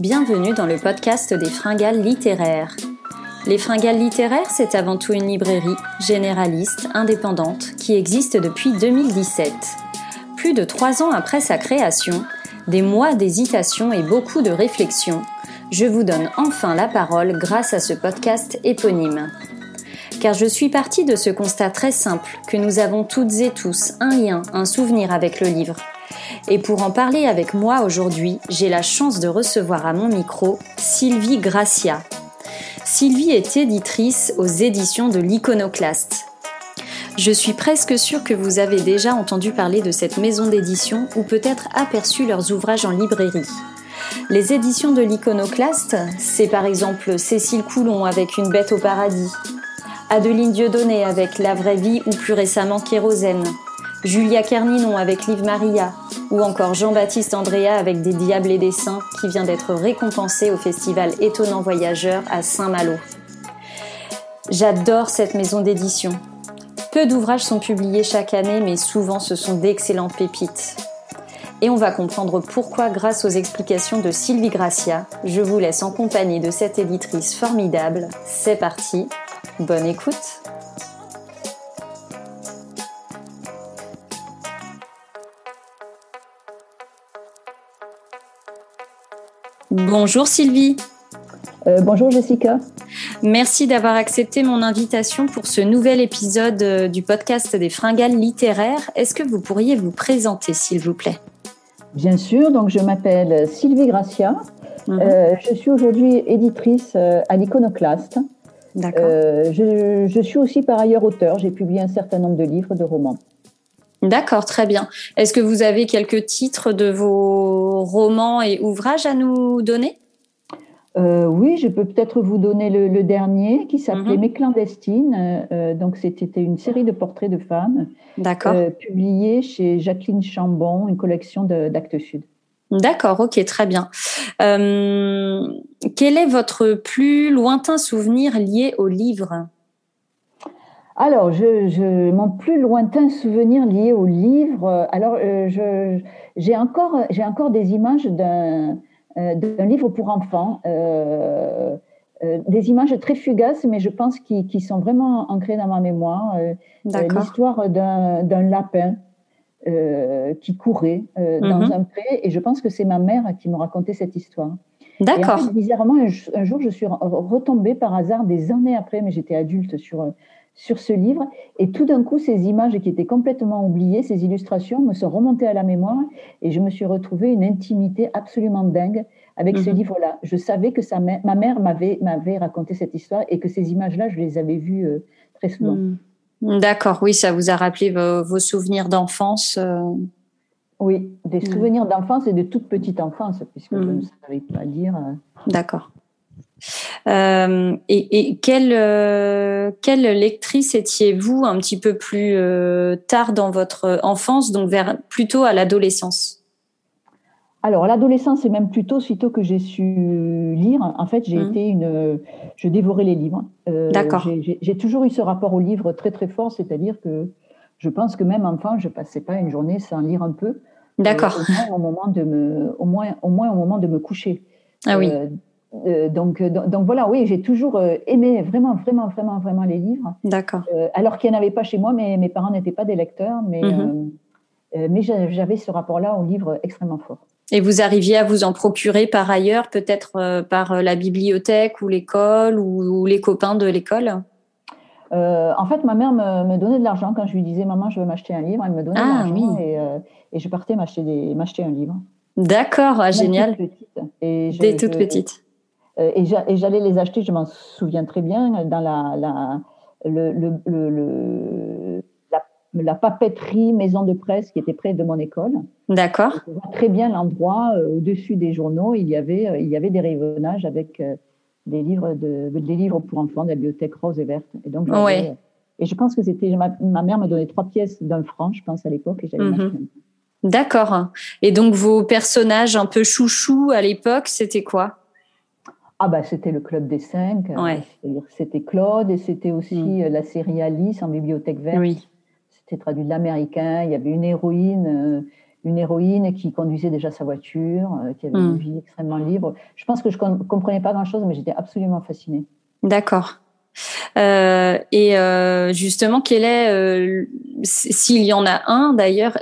Bienvenue dans le podcast des fringales littéraires. Les fringales littéraires, c'est avant tout une librairie généraliste, indépendante, qui existe depuis 2017. Plus de trois ans après sa création, des mois d'hésitation et beaucoup de réflexion, je vous donne enfin la parole grâce à ce podcast éponyme. Car je suis partie de ce constat très simple que nous avons toutes et tous un lien, un souvenir avec le livre. Et pour en parler avec moi aujourd'hui, j'ai la chance de recevoir à mon micro Sylvie Gracia. Sylvie est éditrice aux éditions de l'Iconoclaste. Je suis presque sûre que vous avez déjà entendu parler de cette maison d'édition ou peut-être aperçu leurs ouvrages en librairie. Les éditions de l'Iconoclaste, c'est par exemple Cécile Coulon avec Une bête au paradis, Adeline Dieudonné avec La vraie vie ou plus récemment Kérosène, Julia Kerninon avec Liv Maria, ou encore Jean-Baptiste Andrea avec Des Diables et des Saints qui vient d'être récompensé au festival Étonnant Voyageur à Saint-Malo. J'adore cette maison d'édition. Peu d'ouvrages sont publiés chaque année, mais souvent ce sont d'excellentes pépites. Et on va comprendre pourquoi grâce aux explications de Sylvie Gracia. Je vous laisse en compagnie de cette éditrice formidable. C'est parti, bonne écoute Bonjour Sylvie. Euh, bonjour Jessica. Merci d'avoir accepté mon invitation pour ce nouvel épisode euh, du podcast des fringales littéraires. Est-ce que vous pourriez vous présenter, s'il vous plaît? Bien sûr, donc je m'appelle Sylvie Gracia. Mhm. Euh, je suis aujourd'hui éditrice à l'Iconoclaste. D'accord. Je, je, suis aussi par ailleurs auteur. J'ai publié un certain nombre de livres, de romans. D'accord, très bien. Est-ce que vous avez quelques titres de vos romans et ouvrages à nous donner? Euh, oui, je peux peut-être vous donner le, dernier qui s'appelait mhm. Mes clandestines. Euh, euh, donc, c'était une série de portraits de femmes publiée chez Jacqueline Chambon, une collection d'Actes Sud. D'accord, ok, très bien. quel est votre plus lointain souvenir lié au livre? Alors, je, mon plus lointain souvenir lié au livre, alors j'ai encore, encore des images d'un euh, livre pour enfants. Euh, euh, des images très fugaces, mais je pense qui, sont vraiment ancrées dans ma mémoire. L'histoire d'un lapin qui courait dans mhm. un pré, et je pense que c'est ma mère qui me racontait cette histoire. D'accord. bizarrement, un, jour, je suis retombée par hasard des années après, mais j'étais adulte sur sur ce livre. Et tout d'un coup, ces images qui étaient complètement oubliées, ces illustrations me sont remontées à la mémoire et je me suis retrouvée une intimité absolument dingue avec ce mhm. livre-là. Je savais que sa ma mère m'avait raconté cette histoire et que ces images-là, je les avais vues euh, très souvent. Mhm. D'accord, oui, ça vous a rappelé vos, souvenirs d'enfance. Euh. Oui, des mhm. souvenirs d'enfance et de toute petite enfance, puisque je ne savais pas lire. Euh. D'accord. Euh, et, quelle, euh, quelle lectrice étiez-vous un petit peu plus euh, tard dans votre enfance, donc vers plutôt à l'adolescence? Alors, l'adolescence, c'est même plutôt sitôt que j'ai su lire. En fait, j'ai mmh. été une. Je dévorais les livres. D'accord. J'ai toujours eu ce rapport au livre très, très fort, c'est-à-dire que je pense que même enfant, je passais pas une journée sans lire un peu. D'accord. au, moment de me, au, moins, au moins au moment de me coucher. Ah oui. Euh, donc, euh, donc, voilà, oui, j'ai toujours euh, aimé vraiment, vraiment, vraiment, vraiment les livres. D'accord. alors qu'il n'y en avait pas chez moi, mais mes parents n'étaient pas des lecteurs, mais, mhm. mais j'avais ce rapport-là au livre extrêmement fort. Et vous arriviez à vous en procurer par ailleurs, peut-être par la bibliothèque ou l'école ou, les copains de l'école? En fait, ma mère me, donnait de l'argent quand je lui disais Maman, je veux m'acheter un livre. Elle me donnait de ah, l'argent et, et, je partais m'acheter un livre. D'accord, ah, génial. Et Dès toute petite. Euh, et j'allais les acheter, je m'en souviens très bien, dans la, la, le, le, la, papeterie maison de presse qui était près de mon école. D'accord. Je vois très bien l'endroit euh, au-dessus des journaux. Il y avait, euh, il y avait des rayonnages avec des livres, de, des livres pour enfants de la bibliothèque rose et verte. Et donc, et je pense que c'était ma, mère me donnait trois pièces d'un franc, je pense à l'époque, et j'avais mhm. D'accord. Et donc vos personnages un peu chouchous à l'époque, c'était quoi? Ah bah c'était le club des cinq. Euh, c'était Claude et c'était aussi mm. euh, la série Alice en bibliothèque verte. Oui. C'était traduit de l'américain. Il y avait une héroïne euh, une héroïne qui conduisait déjà sa voiture, qui avait une hmm. vie extrêmement libre. Je pense que je ne comprenais pas grand-chose, mais j'étais absolument fascinée. D'accord. Euh, et euh, justement, quel est, euh, s'il y en a un d'ailleurs,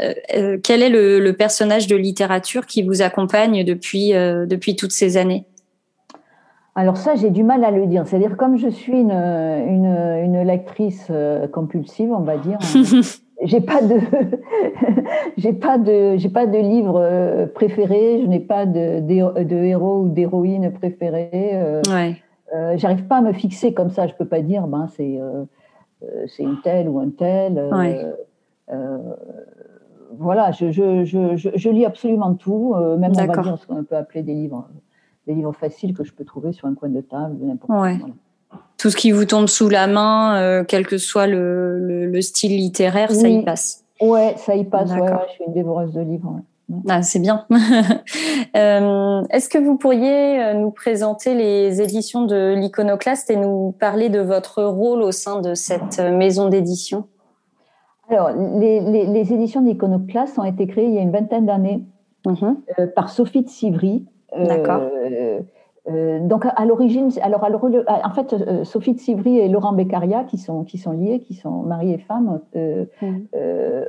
quel est le, personnage de littérature qui vous accompagne depuis, depuis toutes ces années? Alors ça, j'ai du mal à le dire. C'est-à-dire, comme je suis une, une, une lectrice compulsive, on va dire, j'ai pas de, j'ai pas de, j'ai pas de livre préféré. Je n'ai pas de, de, de héros ou d'héroïnes préférés. ouais. Euh, j'arrive pas à me fixer comme ça. Je peux pas dire, ben c'est euh, euh, c'est une telle ou un tel. voilà, je, je, je, je, lis absolument tout, même on va dire ce qu'on peut appeler des livres, des livres faciles que je peux trouver sur un coin de table, n'importe ouais. Tout ce qui vous tombe sous la main, quel que soit le, le, style littéraire, ça y passe. Ouais, ça y passe. Ouais, je suis une dévoreuse de livres. Ah, c'est bien. Euh, est-ce que vous pourriez euh, nous présenter les éditions de l'Iconoclaste et nous parler de votre rôle au sein de cette euh, maison d'édition? Alors, les, les, éditions de l'Iconoclaste ont été créées il y a une vingtaine d'années mm-hmm. par Sophie de Sivry. D'accord. Euh, donc à l'origine, alors, en fait, euh, Sophie de Sivry et Laurent Beccaria, qui sont, qui sont liés, qui sont mari et femme, euh, mhm.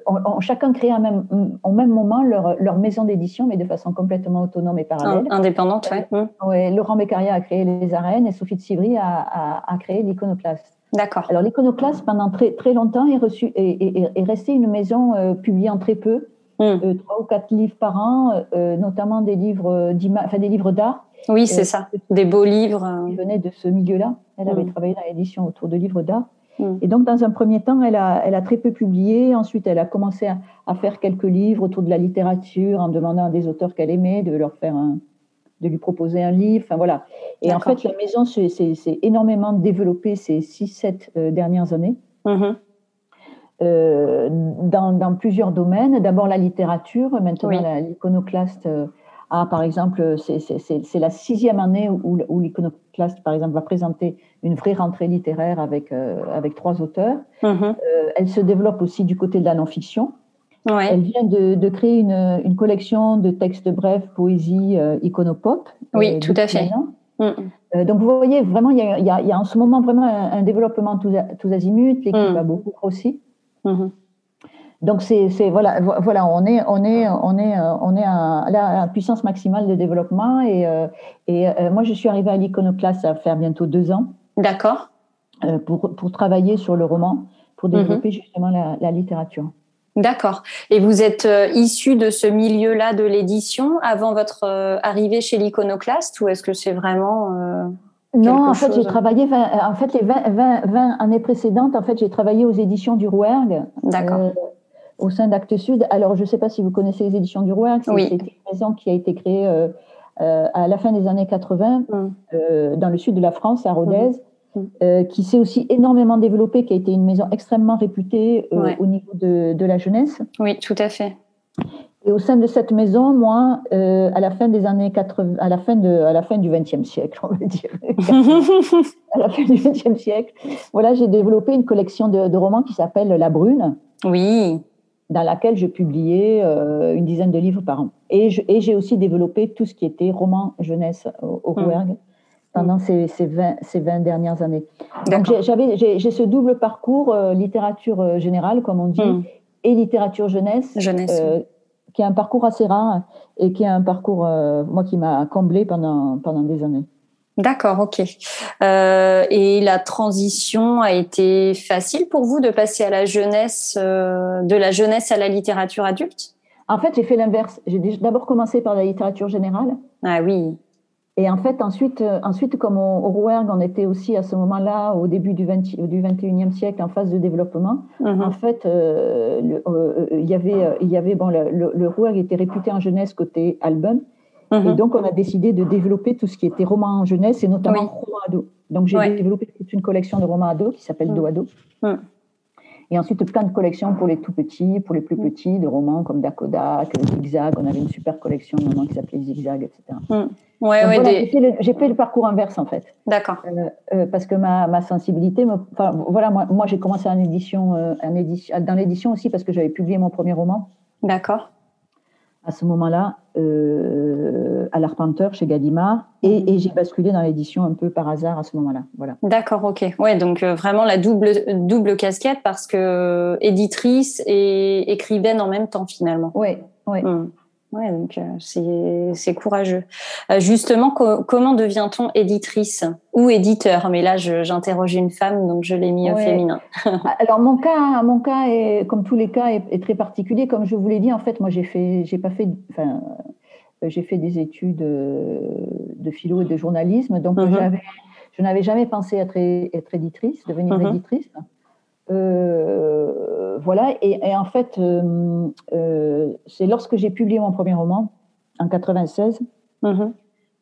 ont, chacun créé un même, au même moment leur, leur maison d'édition, mais de façon complètement autonome et parallèle. Indépendante, oui. Ouais, Laurent Beccaria a créé les arènes et Sophie de Sivry a, a, a créé l'iconoclaste. D'accord. Alors l'iconoclaste, pendant très, très longtemps, est, reçu, est, est, resté une maison publiant très peu, hmm. trois ou quatre livres par an, notamment des livres, enfin, des livres d'art. Oui, c'est ça. Des beaux livres. Elle venait de ce milieu-là. Elle avait mm. travaillé dans l'édition autour de livres d'art. Mm. Et donc, dans un premier temps, elle a, elle a très peu publié. Ensuite, elle a commencé à, faire quelques livres autour de la littérature en demandant à des auteurs qu'elle aimait de leur faire un, de lui proposer un livre. Enfin, voilà. Et en fait, la maison s'est énormément développée ces 6-7 euh, dernières années. Mm-hmm. Euh, dans, dans, plusieurs domaines. D'abord la littérature, maintenant l'iconoclaste euh, ah, par exemple, c'est la sixième année où, où l'iconoclaste, par exemple, va présenter une vraie rentrée littéraire avec, euh, avec trois auteurs. Mm-hmm. Euh, elle se développe aussi du côté de la non-fiction. Elle vient de, de créer une, une, collection de textes brefs, poésie, iconopop. Oui, tout à fait. Mm. donc, vous voyez, vraiment, il y a, a, y a, en ce moment vraiment un, développement tous, tous azimuts. L'équipe mm. a beaucoup grossi. Mm-hmm. Donc c'est voilà voilà on est on est on est on est à la puissance maximale de développement et euh, et euh, moi je suis arrivée à l'iconoclaste à faire bientôt deux ans. D'accord. Euh, pour pour travailler sur le roman pour mhm. développer justement la, la littérature. D'accord. Et vous êtes issu de ce milieu-là de l'édition avant votre arrivée chez l'iconoclaste ou est-ce que c'est vraiment non, en fait, j'ai travaillé, en fait, les 20, 20, 20, années précédentes, en fait, j'ai travaillé aux éditions du Rouergue. D'accord au sein d'Actes Sud. Alors, je ne sais pas si vous connaissez les éditions du Roi. C'est une maison qui a été créée euh, euh, à la fin des années 80 mm. euh, dans le sud de la France, à Rodez, mm. Mm. qui s'est aussi énormément développée, qui a été une maison extrêmement réputée au niveau de, de, la jeunesse. Oui, tout à fait. Et au sein de cette maison, moi, à la fin des années 80, à la fin de, à la fin du XXe siècle, on va dire, à la fin du XXe siècle, voilà, j'ai développé une collection de, de romans qui s'appelle La Brune. Oui dans laquelle je publiais euh, une dizaine de livres par an. Et j'ai aussi développé tout ce qui était roman jeunesse au, au mmh. pendant mmh. ces, ces, 20, ces 20 dernières années. Donc j'ai ce double parcours, euh, littérature euh, générale, comme on dit, mmh. et littérature jeunesse, jeunesse qui est un parcours assez rare et qui est un parcours, moi, qui m'a comblé pendant, pendant des années. D'accord, ok. Euh, et la transition a été facile pour vous de passer à la jeunesse, euh, de la jeunesse à la littérature adulte? En fait, j'ai fait l'inverse. J'ai d'abord commencé par la littérature générale. Ah oui. Et en fait, ensuite, euh, ensuite comme au, au Rouergue, on était aussi à ce moment-là, au début du, 20, du 21e siècle, en phase de développement. Mhm. En fait, il y avait, il y avait bon, le, le, le Rouergue était réputé en jeunesse côté album. Et mhm. donc, on a décidé de développer tout ce qui était roman en jeunesse et notamment roman ado. Donc, j'ai développé toute une collection de romans ado qui s'appelle Do Ado. Et ensuite, plein de collections pour les tout petits, pour les plus petits, de romans comme Dakodak, Zigzag. On avait une super collection moment qui s'appelle Zigzag, etc. Ouais, ouais, J'ai fait, le parcours inverse, en fait. D'accord. Euh, euh, parce que ma, ma sensibilité, me, voilà, moi, moi j'ai commencé en édition, euh, en édition, dans l'édition aussi parce que j'avais publié mon premier roman. D'accord. À ce moment-là euh, à l'Arpenteur chez Gallimard et, et j'ai basculé dans l'édition un peu par hasard à ce moment-là. Voilà. D'accord, ok. Ouais, donc euh, vraiment la double double casquette parce que éditrice et écrivaine en même temps finalement. Oui, oui. Hmm. Ouais, donc euh, c'est courageux. Euh, justement, comment devient-on éditrice ou éditeur? Mais là, j'interroge une femme, donc je l'ai mis au féminin. Alors mon cas, mon cas est comme tous les cas est, très particulier. Comme je vous l'ai dit, en fait, moi j'ai fait, j'ai pas fait, enfin, euh, j'ai fait des études de philo et de journalisme, donc mm-hmm. je n'avais jamais pensé être, être éditrice, devenir mm-hmm. éditrice. Euh, voilà, et, en fait, euh, euh, c'est lorsque j'ai publié mon premier roman, en 96, mhm.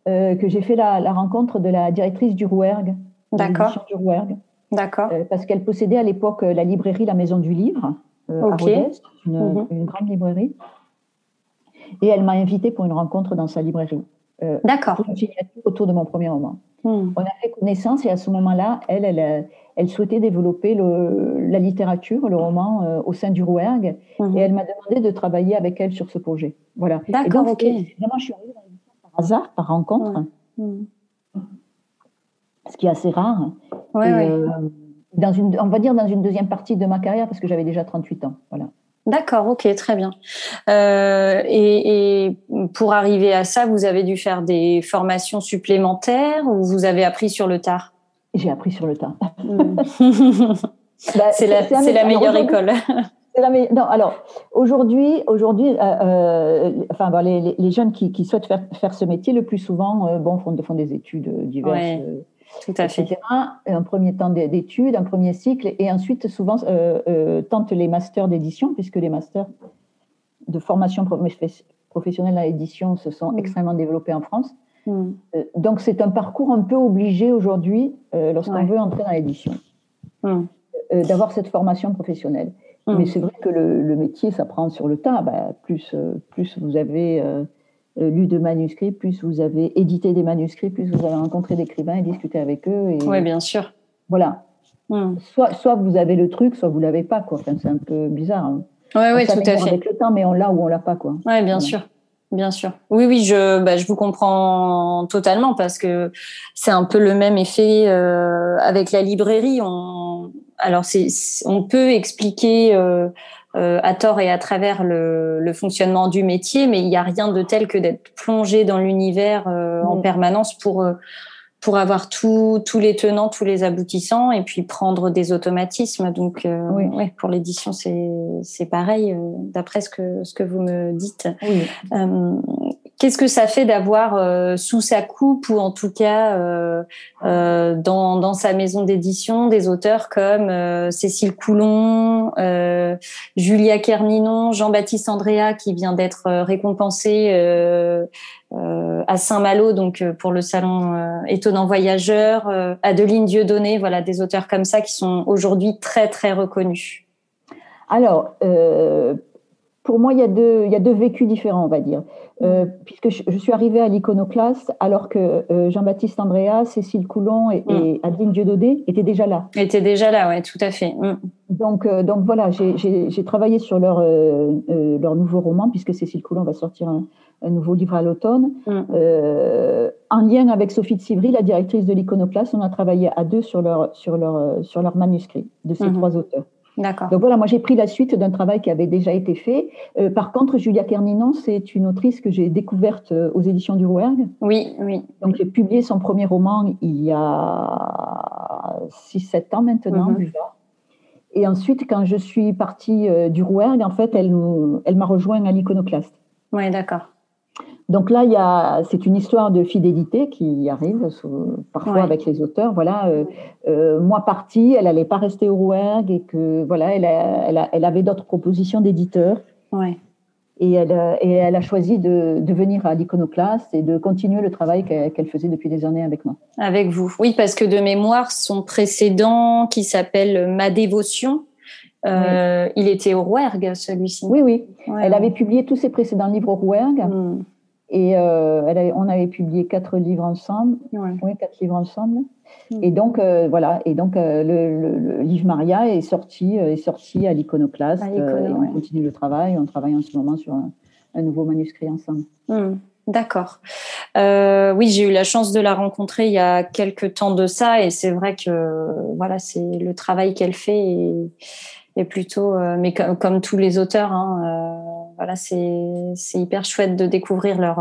que j'ai fait la, rencontre de la directrice du Rouergue. D'accord. Du Rouergue. D'accord. parce qu'elle possédait à l'époque la librairie La Maison du Livre, à Rodez, mhm. une, grande librairie. Et elle m'a invitée pour une rencontre dans sa librairie. D'accord. Autour de mon premier roman. Hmm. On a fait connaissance et à ce moment-là, elle, elle, elle souhaitait développer le, la littérature, le roman euh, au sein du Rouergue, mhm. et elle m'a demandé de travailler avec elle sur ce projet. Voilà. D'accord, ok. Vraiment, je suis arrivée par hasard, par rencontre, mhm. ce qui est assez rare. Ouais, euh, dans une, on va dire dans une deuxième partie de ma carrière, parce que j'avais déjà 38 ans. Voilà. D'accord, ok, très bien. Euh, et, et, pour arriver à ça, vous avez dû faire des formations supplémentaires ou vous avez appris sur le tard? J'ai appris sur le tas. Bah, c'est la, la, meilleure école. La Non, alors aujourd'hui, aujourd'hui, euh, euh, enfin, les, les, jeunes qui, qui, souhaitent faire, faire ce métier, le plus souvent, euh, bon, font, font des études diverses. tout à fait. Un premier temps d'études, un premier cycle, et ensuite souvent tentent les masters d'édition, puisque les masters de formation professionnelle à l'édition se sont mm. extrêmement développés en France. Hmm. Euh, donc c'est un parcours un peu obligé aujourd'hui euh, lorsqu'on veut entrer dans l'édition, hmm. euh, d'avoir cette formation professionnelle. Hmm. Mais c'est vrai que le, métier s'apprend sur le tas. Bah, plus, plus vous avez lu de manuscrits, plus vous avez édité des manuscrits, plus vous avez rencontré d'écrivains et discuté avec eux. Oui, bien sûr. Voilà. Soit, soit vous avez le truc, soit vous l'avez pas. Quoi. Enfin, c'est un peu bizarre. Hein. Oui, oui, tout à fait. Avec le temps, mais on l'a ou on l'a pas. Oui, bien sûr. Bien sûr. Oui, oui, je, bah, je vous comprends totalement parce que c'est un peu le même effet euh, avec la librairie. On, alors, c'est, on peut expliquer euh, euh, à tort et à travers le, le, fonctionnement du métier, mais il n'y a rien de tel que d'être plongé dans l'univers en mm. permanence pour pour avoir tous les tenants, tous les aboutissants, et puis prendre des automatismes. Donc, euh, oui. pour l'édition, c'est pareil, euh, d'après ce que, ce que vous me dites. Oui. Euh, Qu'est-ce que ça fait d'avoir euh, sous sa coupe ou en tout cas euh, euh, dans, dans, sa maison d'édition des auteurs comme Cécile Coulon, Julia Kerninon, Jean-Baptiste Andrea qui vient d'être récompensé à Saint-Malo donc pour le salon Étonnant Voyageur, Adeline Dieudonné, voilà des auteurs comme ça qui sont aujourd'hui très très reconnus. Alors, pour moi, il y, a deux, il y a deux vécus différents, on va dire. Euh, puisque je, suis arrivée à l'iconoclaste alors que euh, Jean-Baptiste Andrea, Cécile Coulon et, mm. Adeline Dieudodé étaient déjà là. Étaient déjà là, oui, tout à fait. Mm. Donc, euh, donc voilà, j'ai travaillé sur leur, leur nouveau roman, puisque Cécile Coulon va sortir un, nouveau livre à l'automne. Mm. en lien avec Sophie de Sivry, la directrice de l'iconoclaste, on a travaillé à deux sur leur, sur leur, sur leur manuscrit de ces mm-hmm. trois auteurs. D'accord. Donc voilà, moi j'ai pris la suite d'un travail qui avait déjà été fait. Euh, par contre, Julia Kerninon, c'est une autrice que j'ai découverte euh, aux éditions du Rouergue. Oui, oui. Donc j'ai publié son premier roman il y a 6-7 ans maintenant, mm Et ensuite, quand je suis partie euh, du Rouergue, en fait, elle, elle m'a rejoint à l'iconoclaste. Oui, d'accord. Donc là, il y a, c'est une histoire de fidélité qui arrive parfois avec les auteurs. Voilà, euh, euh, moi partie, elle n'allait pas rester au Rouergue et que voilà, elle, elle, avait d'autres propositions d'éditeurs. Ouais. Et elle, et elle a choisi de, de venir à l'Iconoclaste et de continuer le travail qu'elle faisait depuis des années avec moi. Avec vous, oui, parce que de mémoire, son précédent qui s'appelle Ma dévotion, euh, il était au Rouergue, celui-ci. Oui, oui. elle avait publié tous ses précédents livres au Rouergue. Hmm. Et euh, on avait publié quatre livres ensemble. Oui, quatre livres ensemble. Hmm. Et donc euh, voilà. Et donc euh, le, livre Maria est sorti, est sorti à l'iconoclaste. on continue le travail. On travaille en ce moment sur un, un nouveau manuscrit ensemble. Hmm, d'accord. Euh, oui, j'ai eu la chance de la rencontrer il y a quelques temps de ça, et c'est vrai que voilà, c'est le travail qu'elle fait est, plutôt, euh, mais comme, tous les auteurs, hein, voilà, c'est hyper chouette de découvrir leur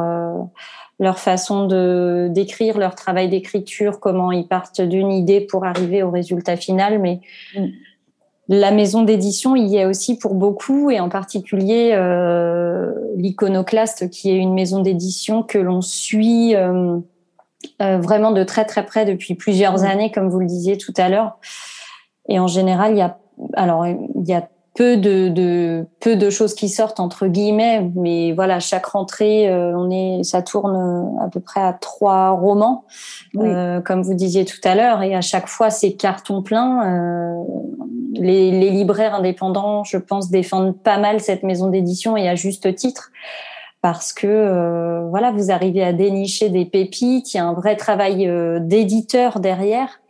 leur façon de d'écrire, leur travail d'écriture, comment ils partent d'une idée pour arriver au résultat final. Mais mm. la maison d'édition il y a aussi pour beaucoup, et en particulier euh, l'Iconoclaste, qui est une maison d'édition que l'on suit euh, euh, vraiment de très très près depuis plusieurs mm. années, comme vous le disiez tout à l'heure. Et en général, il y a alors il y a peu de, de, peu de choses qui sortent entre guillemets, mais voilà, chaque rentrée, euh, on est, ça tourne euh, à peu près à trois romans, euh, comme vous disiez tout à l'heure, et à chaque fois c'est carton plein. les, les, libraires indépendants, je pense, défendent pas mal cette maison d'édition et à juste titre. Parce que voilà, vous arrivez à dénicher des pépites, il y a un vrai travail d'éditeur derrière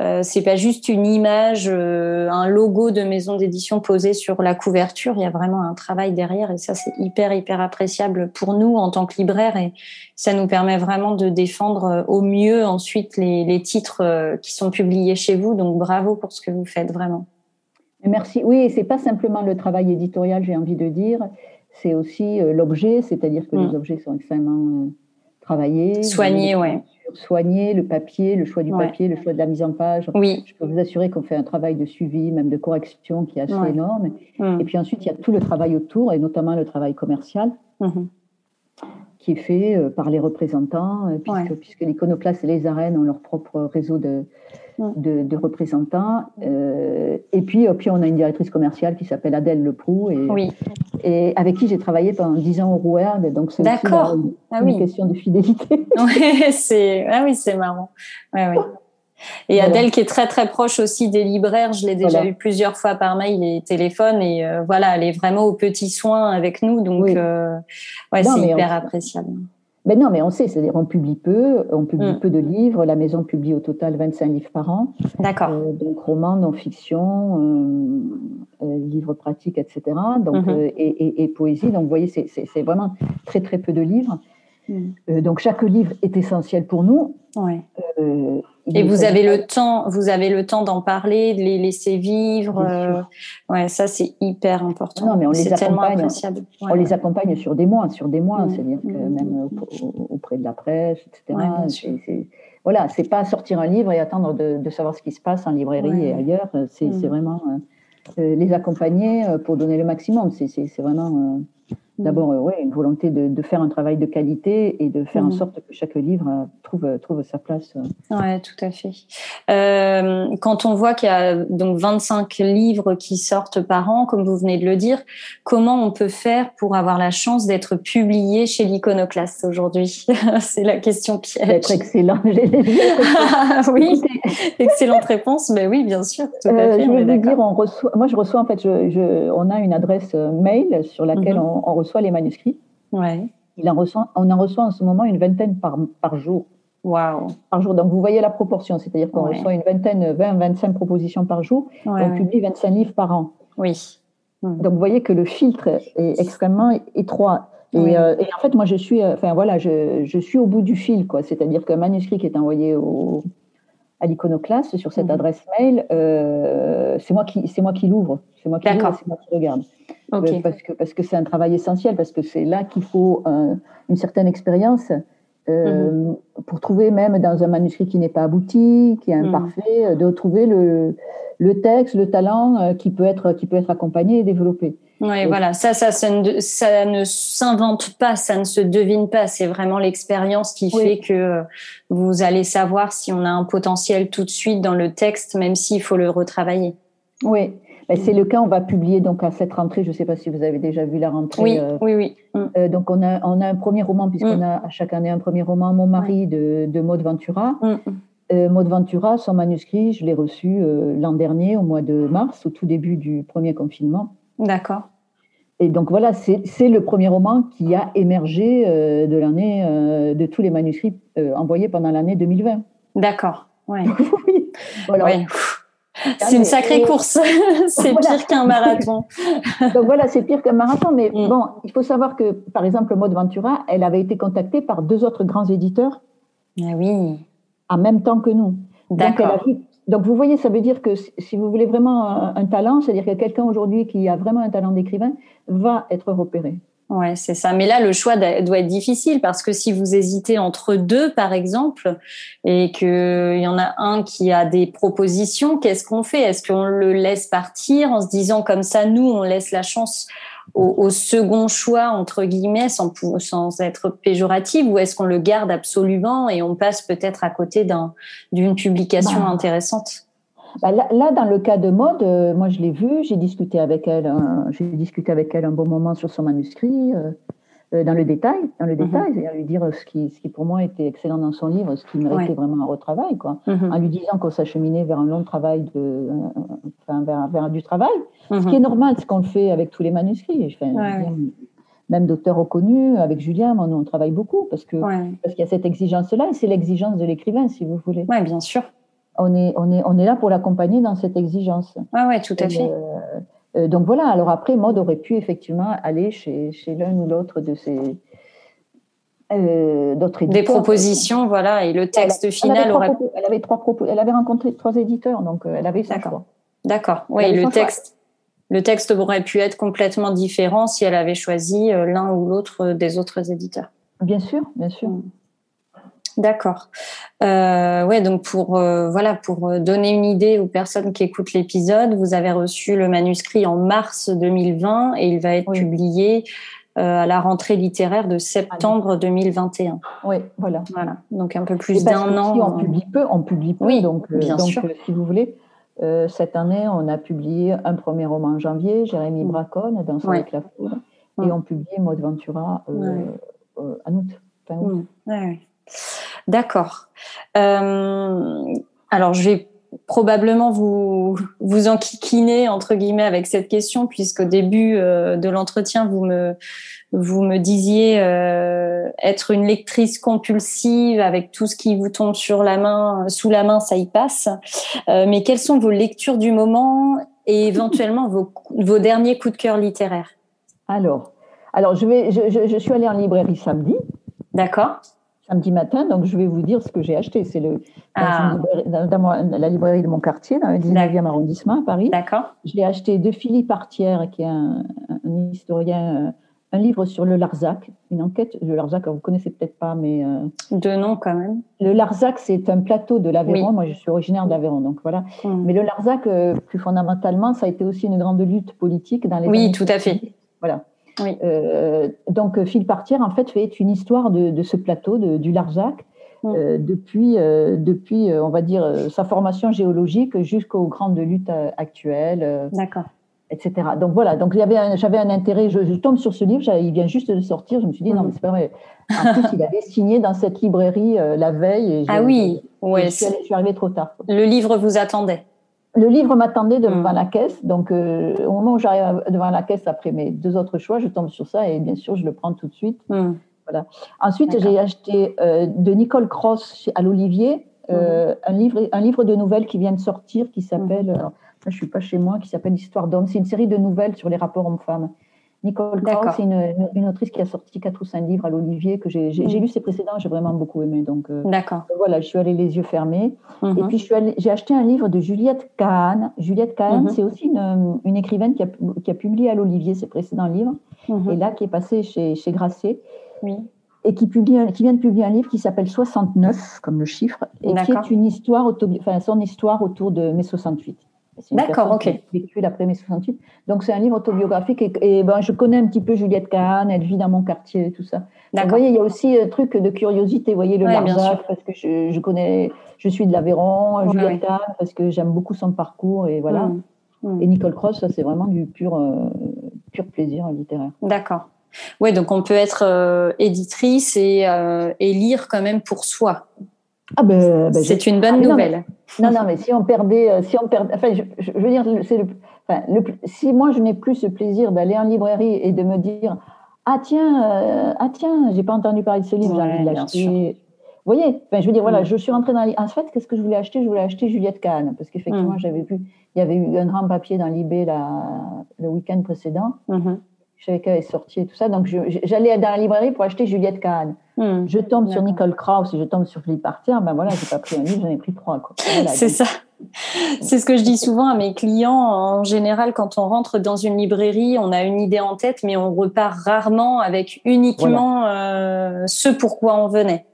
euh, c'est pas juste une image, euh, un logo de maison d'édition posé sur la couverture. Il y a vraiment un travail derrière et ça c'est hyper hyper appréciable pour nous en tant que libraire et ça nous permet vraiment de défendre euh, au mieux ensuite les, les titres euh, qui sont publiés chez vous. Donc bravo pour ce que vous faites vraiment. Merci. Oui, c'est pas simplement le travail éditorial, j'ai envie de dire, c'est aussi l'objet, c'est-à-dire que les mm. objets sont extrêmement travaillés, soignés, ouais soigner le papier, le choix du papier, le choix de la mise en page. Oui. Je peux vous assurer qu'on fait un travail de suivi, même de correction qui est assez énorme. Mm. Et puis ensuite, il y a tout le travail autour, et notamment le travail commercial. Mm-hmm. Qui est fait euh, par les représentants, euh, puisque, puisque l'iconoclaste et les arènes ont leur propre réseau de, de, représentants. Euh, et puis, puis, on a une directrice commerciale qui s'appelle Adèle Leproux et, oui. et avec qui j'ai travaillé pendant dix ans au Rouergue. Donc, c'est une, ah une question de fidélité. c'est ah oui, c'est marrant. Ouais, oui. Et Adèle qui est très très proche aussi des libraires, je l'ai déjà vu plusieurs fois par mail et téléphone et euh, voilà, elle est vraiment au petit soin avec nous donc euh, ouais, c'est hyper appréciable. Ben non, mais on sait, c'est-à-dire on publie peu, on publie mm. peu de livres. La maison publie au total 25 livres par an. D'accord. Euh, donc romans, non-fiction, euh, livres pratiques, etc. Donc, mm-hmm. et, et, poésie. Donc vous voyez, c'est vraiment très très peu de livres. Mm. donc chaque livre est essentiel pour nous. Ouais. Et vous avez le temps, vous avez le temps d'en parler, de les laisser vivre. Euh, ouais, ça c'est hyper important. Non, mais on les accompagne. On les accompagne sur des mois, sur des mois. Mmh. C'est-à-dire que mmh. même auprès de la presse, etc. Ouais, voilà, c'est pas sortir un livre et attendre de, savoir ce qui se passe en librairie et ailleurs. C'est mmh. vraiment euh, euh, les accompagner pour donner le maximum. C'est vraiment D'abord, euh, ouais, une volonté de, de, faire un travail de qualité et de faire en mhm. sorte que chaque livre euh, trouve, euh, trouve sa place. Oui, tout à fait. Euh, quand on voit qu'il y a donc 25 livres qui sortent par an, comme vous venez de le dire, comment on peut faire pour avoir la chance d'être publié chez l'Iconoclaste aujourd'hui? C'est la question piège. D'être excellent. oui, excellente réponse. Mais oui, bien sûr. Tout à fait, je vous dire, on reçoit, moi je reçois en fait, je, je, on a une adresse mail sur laquelle on, on reçoit les manuscrits. Ouais. Il en reçoit, on en reçoit en ce moment une vingtaine par, par jour. Wow. Par jour. Donc, vous voyez la proportion, c'est-à-dire qu'on reçoit une vingtaine, 20, 25 propositions par jour. on publie 25 livres par an. Oui. Hmm. Donc, vous voyez que le filtre est extrêmement étroit. Et, euh, et en fait, moi, je suis, euh, enfin voilà, je, je, suis au bout du fil, quoi. C'est-à-dire qu'un manuscrit qui est envoyé au, à l'iconoclaste sur cette mhm. adresse mail, euh, c'est moi qui, c'est moi qui l'ouvre, c'est moi qui l'ouvre, c'est moi qui regarde. Euh, parce que parce que c'est un travail essentiel, parce que c'est là qu'il faut une certaine expérience euh, mhm. pour trouver même dans un manuscrit qui n'est pas abouti, qui est mhm. imparfait, de trouver le, le texte, le talent qui peut être qui peut être accompagné et développé. Oui, voilà, ça, ça, ça ne, ça ne s'invente pas, ça ne se devine pas. C'est vraiment l'expérience qui fait que vous allez savoir si on a un potentiel tout de suite dans le texte, même s'il faut le retravailler. Oui, ben, c'est le cas. On va publier donc à cette rentrée. Je ne sais pas si vous avez déjà vu la rentrée. Oui, euh, oui, oui. Mm. Euh, donc on a, on a un premier roman puisqu'on mm. a à chaque année un premier roman. Mon mari de, de Maud Ventura. Mm. Euh, Maud Ventura, son manuscrit, je l'ai reçu l'an dernier, au mois de mars, au tout début du premier confinement. D'accord. Et donc voilà, c'est le premier roman qui a émergé de l'année, de tous les manuscrits envoyés pendant l'année 2020. D'accord. Ouais. oui. Voilà. C'est une sacrée course. c'est pire qu'un marathon. Donc voilà, c'est pire qu'un marathon. Mais mm. bon, il faut savoir que, par exemple, Maud Ventura, elle avait été contactée par deux autres grands éditeurs. Ah oui. En même temps que nous. D'accord. Donc, vous voyez, ça veut dire que si vous voulez vraiment un, talent, c'est-à-dire que quelqu'un aujourd'hui qui a vraiment un talent d'écrivain va être repéré. Ouais, c'est ça. Mais là, le choix doit être difficile parce que si vous hésitez entre deux, par exemple, et qu'il y en a un qui a des propositions, qu'est-ce qu'on fait? Est-ce qu'on le laisse partir en se disant comme ça, nous, on laisse la chance au, second choix, entre guillemets, sans, sans être péjorative, ou est-ce qu'on le garde absolument et on passe peut-être à côté d'une publication bah. intéressante? Bah, là, dans le cas de Mode, euh, moi je l'ai vue, j'ai discuté avec elle, j'ai discuté avec elle un bon moment sur son manuscrit, euh, euh, dans le détail, dans le mhm. détail, à lui dire ce qui, ce qui pour moi était excellent dans son livre, ce qui méritait vraiment un retravail, quoi, mhm. en lui disant qu'on s'acheminait vers un long travail de, enfin, vers, vers, du travail, ce qui mhm. est normal, ce qu'on fait avec tous les manuscrits. Même d'auteurs reconnus, avec Julien, on, on travaille beaucoup parce que parce qu'il y a cette exigence-là, et c'est l'exigence de l'écrivain, si vous voulez. Oui, bien sûr on est, on est, on est là pour l'accompagner dans cette exigence. Oui, ouais, tout à fait. Euh, euh, donc voilà, alors après, Maud aurait pu effectivement aller chez, chez l'un ou l'autre de ces euh, d'autres éditeurs. Des propositions, voilà, et le texte final aurait. elle, avait trois elle avait rencontré trois éditeurs, donc elle avait son choix. D'accord, oui, le texte. Le texte aurait pu être complètement différent si elle avait choisi l'un ou l'autre des autres éditeurs. Bien sûr, bien sûr. Mm. D'accord. Euh, ouais, donc pour euh, voilà pour euh, donner une idée aux personnes qui écoutent l'épisode, vous avez reçu le manuscrit en mars 2020 et il va être publié euh, à la rentrée littéraire de septembre 2021. Oui, voilà. Voilà. Donc un peu plus d'un an. on publie peu, on publie peu. Oui, donc, bien donc si vous voulez, cette année, on a publié un premier roman en janvier, Jérémy mm. Bracon, dans son ouais. la foudre, et on publie Maud Ventura en août. Fin août. D'accord. Euh, alors, je vais probablement vous vous enquiquiner entre guillemets avec cette question puisqu'au début euh, de l'entretien vous me vous me disiez euh, être une lectrice compulsive avec tout ce qui vous tombe sur la main sous la main ça y passe. Mais quelles sont vos lectures du moment et éventuellement vos, vos derniers coups de cœur littéraires? Alors alors je vais je, je suis allée en librairie samedi. D'accord samedi matin, donc je vais vous dire ce que j'ai acheté. C'est le, ah. dans, la librairie de mon quartier, dans le 19e arrondissement à Paris. D'accord. J'ai acheté de Philippe Artière, qui est un, historien, euh, un livre sur le Larzac, une enquête. Le Larzac, vous connaissez peut-être pas, mais. Euh, de nom quand même. Le Larzac, c'est un plateau de l'Aveyron. Moi, je suis originaire d'Aveyron, donc voilà. Hmm. Mais le Larzac, euh, plus fondamentalement, ça a été aussi une grande lutte politique dans les. Oui, tout à fait. Voilà. Euh, donc Philippe Partière en fait fait une histoire de, ce plateau du Larzac euh, depuis, euh, depuis on va dire sa formation géologique jusqu'aux grandes luttes actuelles. D'accord. Etc. Donc voilà, donc j'avais un, intérêt, je, tombe sur ce livre, il vient juste de sortir, je me suis dit non mm. mais c'est pas vrai. En plus, il avait signé dans cette librairie la veille. ah oui, ouais, je, suis, je suis arrivée trop tard. Le livre vous attendait le livre m'attendait devant mm. la caisse, donc euh, au moment où j'arrive devant la caisse après mes deux autres choix, je tombe sur ça et bien sûr je le prends tout de suite. Mm. Voilà. Ensuite, j'ai acheté euh, de Nicole Cross à l'Olivier euh, mm-hmm. un livre, un livre de nouvelles qui vient de sortir qui s'appelle, mm. je suis pas chez moi, qui s'appelle Histoire d'homme. C'est une série de nouvelles sur les rapports hommes-femmes. Nicole Cross, c'est une, autrice qui a sorti quatre ou cinq livres à l'Olivier que j'ai mm. lu ses précédents, j'ai vraiment beaucoup aimé. Donc, euh, D'accord. voilà, je suis allée les yeux fermés. Et puis, j'ai acheté un livre de Juliette Kahn. Juliette Kahn, mm-hmm. c'est aussi une, écrivaine qui a, qui a, publié à l'Olivier ses précédents livres, et là, qui est passée chez, chez Grasset. Oui. Et qui, publie, qui vient de publier un livre qui s'appelle 69, comme le chiffre, et qui est une histoire, enfin, son histoire autour de mai 68. D'accord, ok. Vécu l'après mai 68. Donc c'est un livre autobiographique et, ben, je connais un petit peu Juliette Kahn, elle vit dans mon quartier et tout ça. vous voyez, il y a aussi un truc de curiosité. Vous voyez le ouais, parce que je, connais, je suis de l'Aveyron, Juliette Kahn parce que j'aime beaucoup son parcours et voilà. Mmh, mmh. Et Nicole Cross, ça c'est vraiment du pur, euh, pur plaisir littéraire. D'accord. Oui, donc on peut être euh, éditrice et, euh, et lire quand même pour soi. Ah ben, ben c'est une bonne ah, nouvelle. Non mais, non, mais si on perdait, euh, si on perdait, enfin, je, veux dire, c'est le, enfin, le, si moi je n'ai plus ce plaisir d'aller en librairie et de me dire, ah tiens, euh, ah tiens, j'ai pas entendu parler de ce livre, j'ai envie de l'acheter. Vous voyez, enfin, je veux dire, voilà, mm. je suis rentrée dans. En fait, qu'est-ce que je voulais acheter? Je voulais acheter Juliette Kahn, parce qu'effectivement, mm. j'avais vu, il y avait eu un grand papier dans l'IB le week-end précédent. Mm-hmm. Je savais qu'elle est sortie et tout ça. Donc, j'allais dans la librairie pour acheter Juliette Kahn. Mm. Je tombe sur Nicole Krauss et je tombe sur Philippe Artier. Ben voilà, j'ai pas pris un livre, j'en ai pris trois. C'est ça. C'est ce que je dis souvent à mes clients. En général, quand on rentre dans une librairie, on a une idée en tête, mais on repart rarement avec uniquement euh, ce pourquoi on venait.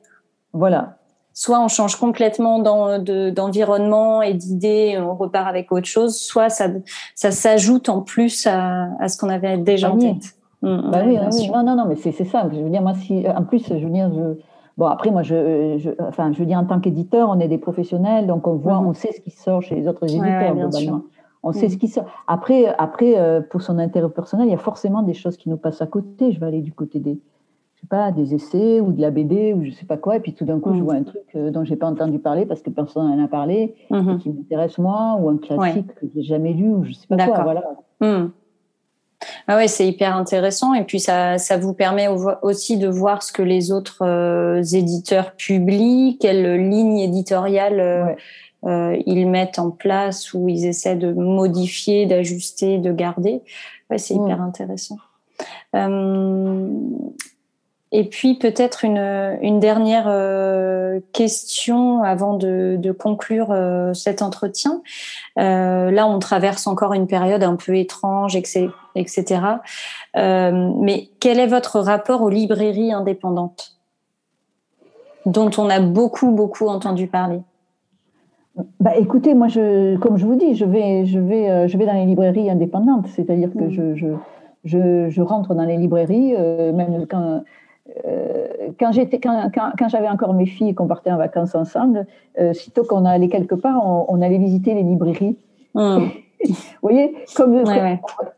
Voilà. Soit on change complètement d'environnement et d'idées, on repart avec autre chose, soit ça, ça s'ajoute en plus à, ce qu'on avait déjà en tête. Mm, mm, bah oui, oui. Non, non, non, mais c'est ça. Je veux dire, moi, si, en plus, je veux dire, bon, après, moi, je, enfin, je veux dire, en tant qu'éditeur, on est des professionnels, donc on voit, mm-hmm. on sait ce qui sort chez les autres éditeurs, globalement. On sait mm. ce qui sort. Après, après euh, pour son intérêt personnel, il y a forcément des choses qui nous passent à côté. Je vais aller du côté des, pas, des essais ou de la BD ou je sais pas quoi. Et puis tout d'un coup, je mm. vois un truc euh, dont j'ai pas entendu parler parce que personne n'en a parlé, mm-hmm. qui m'intéresse moi, ou un classique que j'ai jamais lu ou je sais pas quoi. Voilà. Mm. Ah ouais, c'est hyper intéressant. Et puis ça, ça vous permet aussi de voir ce que les autres euh, éditeurs publient, quelle ligne éditoriale euh, ils mettent en place ou ils essaient de modifier, d'ajuster, de garder. Ouais, c'est hyper mm. intéressant. Et puis peut-être une, une dernière euh, question avant de, de conclure euh, cet entretien. Euh, là, on traverse encore une période un peu étrange, etc. mais quel est votre rapport aux librairies indépendantes dont on a beaucoup, beaucoup entendu parler? Bah, écoutez, moi, je, comme je vous dis, je vais, je vais, je vais dans les librairies indépendantes, c'est-à-dire que mmh. je, je, rentre dans les librairies, même quand quand j'étais, quand, quand, j'avais encore mes filles et qu'on partait en vacances ensemble, euh, sitôt qu'on allait quelque part, on, allait visiter les librairies. Hmm. Vous voyez, comme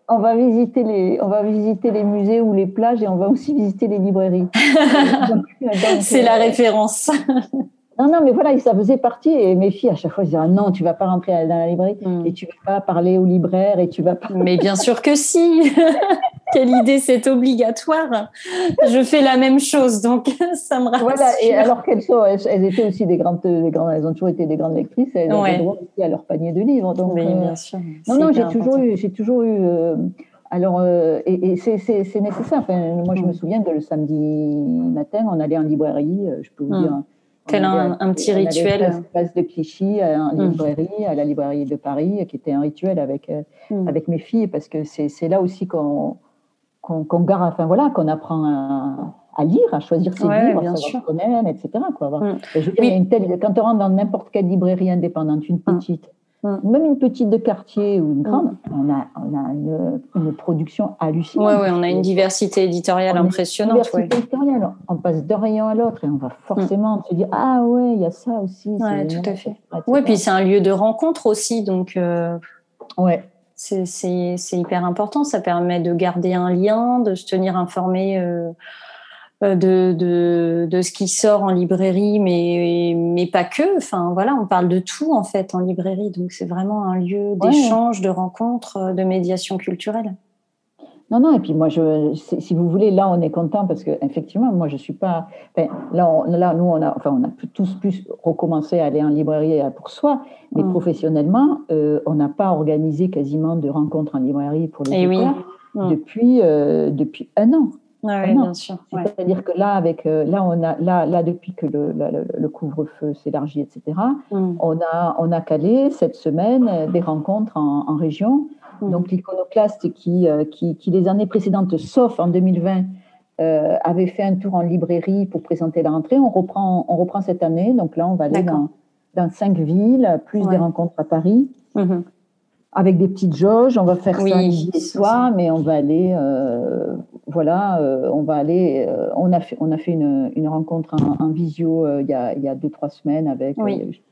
on va visiter les, on va visiter les musées ou les plages et on va aussi visiter les librairies. C'est la référence. Non, non, mais voilà, ça faisait partie. Et mes filles, à chaque fois, ils disaient ah Non, tu vas pas rentrer dans la librairie hmm. et tu vas pas parler au libraire et tu vas pas. Mais bien sûr que si Quelle idée, c'est obligatoire. Je fais la même chose, donc ça me rassure. Voilà, et alors qu'elles sont, elles, étaient aussi des grandes, des grandes, elles ont toujours été des grandes lectrices, elles ont droit aussi à leur panier de livres. Donc, oui, bien sûr. Non, non, j'ai toujours eu, j'ai toujours eu. Euh, alors, euh, et, c'est nécessaire. Enfin, moi, je me hmm. souviens que le samedi matin, on allait en librairie, je peux vous hmm. dire Tel un, un, petit rituel. À place de Clichy, à la hmm. librairie, à la librairie de Paris, qui était un rituel avec, euh, hmm. avec mes filles, parce que c'est là aussi qu'on qu'on garde, enfin voilà, qu'on apprend à, à, lire, à choisir ses livres, à savoir qu'on aime, etc. Quoi. Hmm. je il y a une telle, quand on rentre dans n'importe quelle librairie indépendante, une petite, Mm. Même une petite de quartier ou une grande, mm. on a, on a une, une, production hallucinante. Oui, ouais, on a une diversité éditoriale impressionnante. Une diversité éditoriale. On passe d'un rayon à l'autre et on va forcément mm. se dire Ah ouais, il y a ça aussi. Oui, tout à fait. Oui, puis c'est un lieu de rencontre aussi. Donc, euh, ouais. c'est hyper important. Ça permet de garder un lien, de se tenir informé. Euh, de, de, de, ce qui sort en librairie, mais, mais pas que. Enfin, voilà, on parle de tout en fait en librairie. Donc, c'est vraiment un lieu d'échange, de rencontre, euh, de médiation culturelle. Non, non, et puis moi, je, si vous voulez, là, on est content parce que effectivement, moi, je suis pas. là, là, nous, on a, enfin, on a tous plus recommencé à aller en librairie pour soi, mais mm. professionnellement, euh, on n'a pas organisé quasiment de rencontres en librairie pour les eh auteurs mm. depuis, depuis un an. Ah oui, bien sûr. C'est-à-dire que là, avec euh, là, on a là, là depuis que le, le, couvre-feu s'élargit, etc. Mm. On a on a calé cette semaine euh, des rencontres en, en région. Mm. Donc l'iconoclaste qui, euh, qui, qui les années précédentes, sauf en 2020, euh, avait fait un tour en librairie pour présenter la rentrée. On reprend on reprend cette année. Donc là, on va aller dans dans cinq villes, plus des rencontres à Paris. Mm-hmm avec des petites jauges, on va faire ça ici soir, mais on va aller, euh, voilà, euh, on va aller, euh, on a fait, on a fait une, une rencontre en, visio il, y a, il y a deux trois semaines avec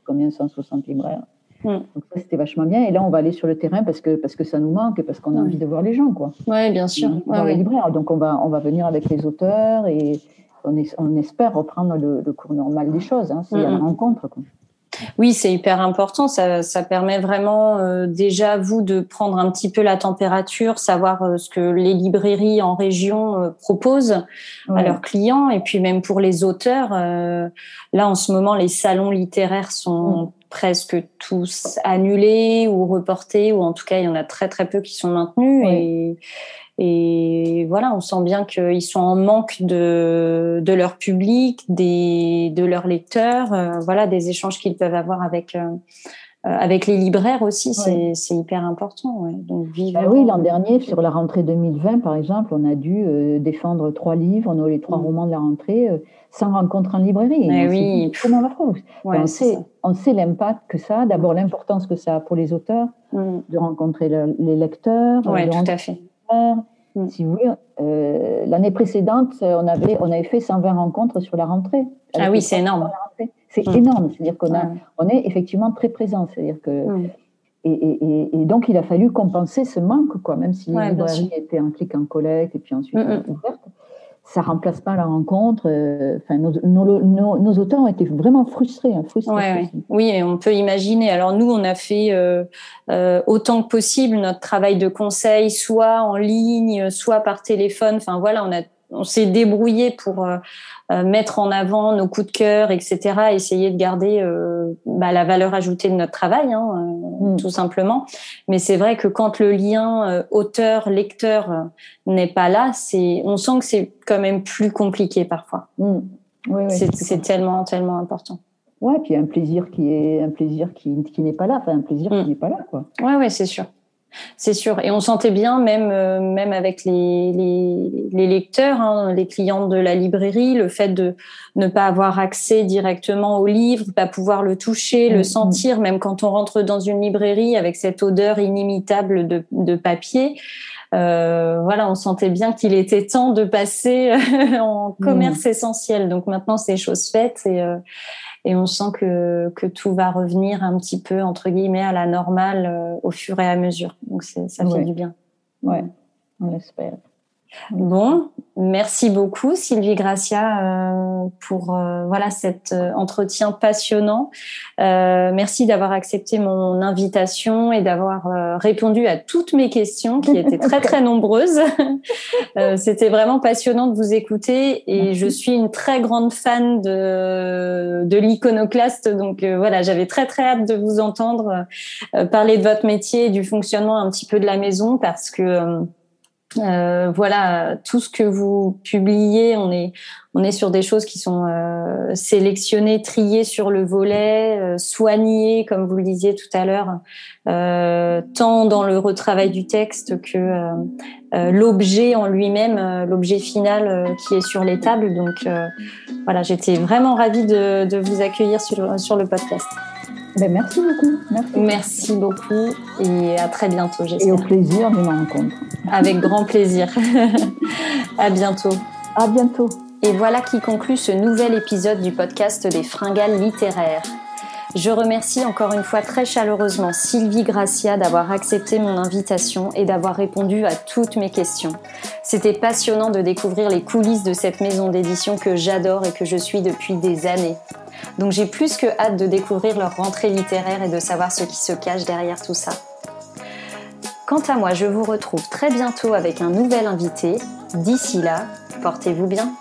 combien 160 libraires. Mm. Donc ça c'était vachement bien. Et là on va aller sur le terrain parce que parce que ça nous manque, parce qu'on a envie de voir les gens, quoi. Oui, bien sûr. Voir les libraires. Donc on va on va venir avec les auteurs et on, est, on espère reprendre le, cours normal des choses. Hein, c'est mm, la mm. rencontre. Quoi. Oui, c'est hyper important. Ça, ça permet vraiment euh, déjà vous de prendre un petit peu la température, savoir euh, ce que les librairies en région euh, proposent à leurs clients, et puis même pour les auteurs. là, en ce moment, les salons littéraires sont mm. presque tous annulés ou reportés, ou en tout cas, il y en a très très peu qui sont maintenus. Et et voilà, on sent bien qu'ils sont en manque de, de leur public, des, de leurs lecteurs, euh, voilà, des échanges qu'ils peuvent avoir avec, euh, euh, avec les libraires aussi, c'est hyper important. Ouais. Donc, bah oui, l'an dernier, sur la rentrée 2020, par exemple, on a dû défendre trois livres, on a les trois mm. romans de la rentrée, sans rencontre en librairie. Mais oui. Comment on va faire on, sait, on sait l'impact que ça a, d'abord l'importance que ça a pour les auteurs, mm. de rencontrer les lecteurs. Oui, tout à fait. Mm. Si vous voulez, euh, l'année précédente, on avait, on avait fait 120 rencontres sur la rentrée. Ah oui, c'est énorme. C'est mm. énorme. C'est-à-dire qu'on a, on est effectivement très présent. C'est-à-dire que, mm. et, et, et, donc, il a fallu compenser ce manque, quoi, même si les librairies étaient en clic en collecte et puis ensuite ouvertes ça remplace pas la rencontre. Euh, enfin, nos, nos, nos, auteurs ont été vraiment frustrés. Hein, frustrés, Oui, et on peut imaginer. Alors nous, on a fait euh, euh, autant que possible notre travail de conseil, soit en ligne, soit par téléphone. Enfin voilà, on a on s'est débrouillé pour euh, euh, mettre en avant nos coups de cœur, etc. Essayer de garder euh, bah, la valeur ajoutée de notre travail, hein, mm. tout simplement. Mais c'est vrai que quand le lien auteur-lecteur n'est pas là, c'est, on sent que c'est quand même plus compliqué parfois. Mm. Oui, c'est tellement, tellement important. Ouais, puis un plaisir qui est un plaisir qui, qui n'est pas là, enfin un plaisir qui mm. n'est pas là, quoi. Ouais, ouais, c'est sûr. C'est sûr. Et on sentait bien, même, euh, même avec les, les, les lecteurs, hein, les clients de la librairie, le fait de ne pas avoir accès directement au livre, pas pouvoir le toucher, le mm, mm. sentir, même quand on rentre dans une librairie avec cette odeur inimitable de, de papier. Euh, voilà, on sentait bien qu'il était temps de passer en commerce mm. essentiel. Donc maintenant, c'est chose faite et, euh, et on sent que, que tout va revenir un petit peu, entre guillemets, à la normale euh, au fur et à mesure. Donc ça fait du bien. Ouais, on l'espère. Bon, merci beaucoup Sylvie Gracia euh, pour euh, voilà cet euh, entretien passionnant. merci d'avoir accepté mon invitation et d'avoir répondu à toutes mes questions qui étaient très très nombreuses. C'était vraiment passionnant de vous écouter et je suis une très grande fan de de l'iconoclaste donc voilà j'avais très très hâte de vous entendre parler de votre métier et du fonctionnement un petit peu de la maison parce que euh, voilà, tout ce que vous publiez, on est on est sur des choses qui sont euh, sélectionnées, triées sur le volet, euh, soignées, comme vous le disiez tout à l'heure, tant dans le retravail du texte que l'objet en lui-même, l'objet final qui est sur les tables. Donc voilà, j'étais vraiment ravie de, de vous accueillir sur le podcast. Ben, merci beaucoup. Merci. merci beaucoup et à très bientôt, j'espère. Et au plaisir de ma rencontre. Avec grand plaisir. à bientôt. À bientôt. Et voilà qui conclut ce nouvel épisode du podcast des fringales littéraires. Je remercie encore une fois très chaleureusement Sylvie Gracia d'avoir accepté mon invitation et d'avoir répondu à toutes mes questions. C'était passionnant de découvrir les coulisses de cette maison d'édition que j'adore et que je suis depuis des années. Donc j'ai plus que hâte de découvrir leur rentrée littéraire et de savoir ce qui se cache derrière tout ça. Quant à moi, je vous retrouve très bientôt avec un nouvel invité. D'ici là, portez-vous bien.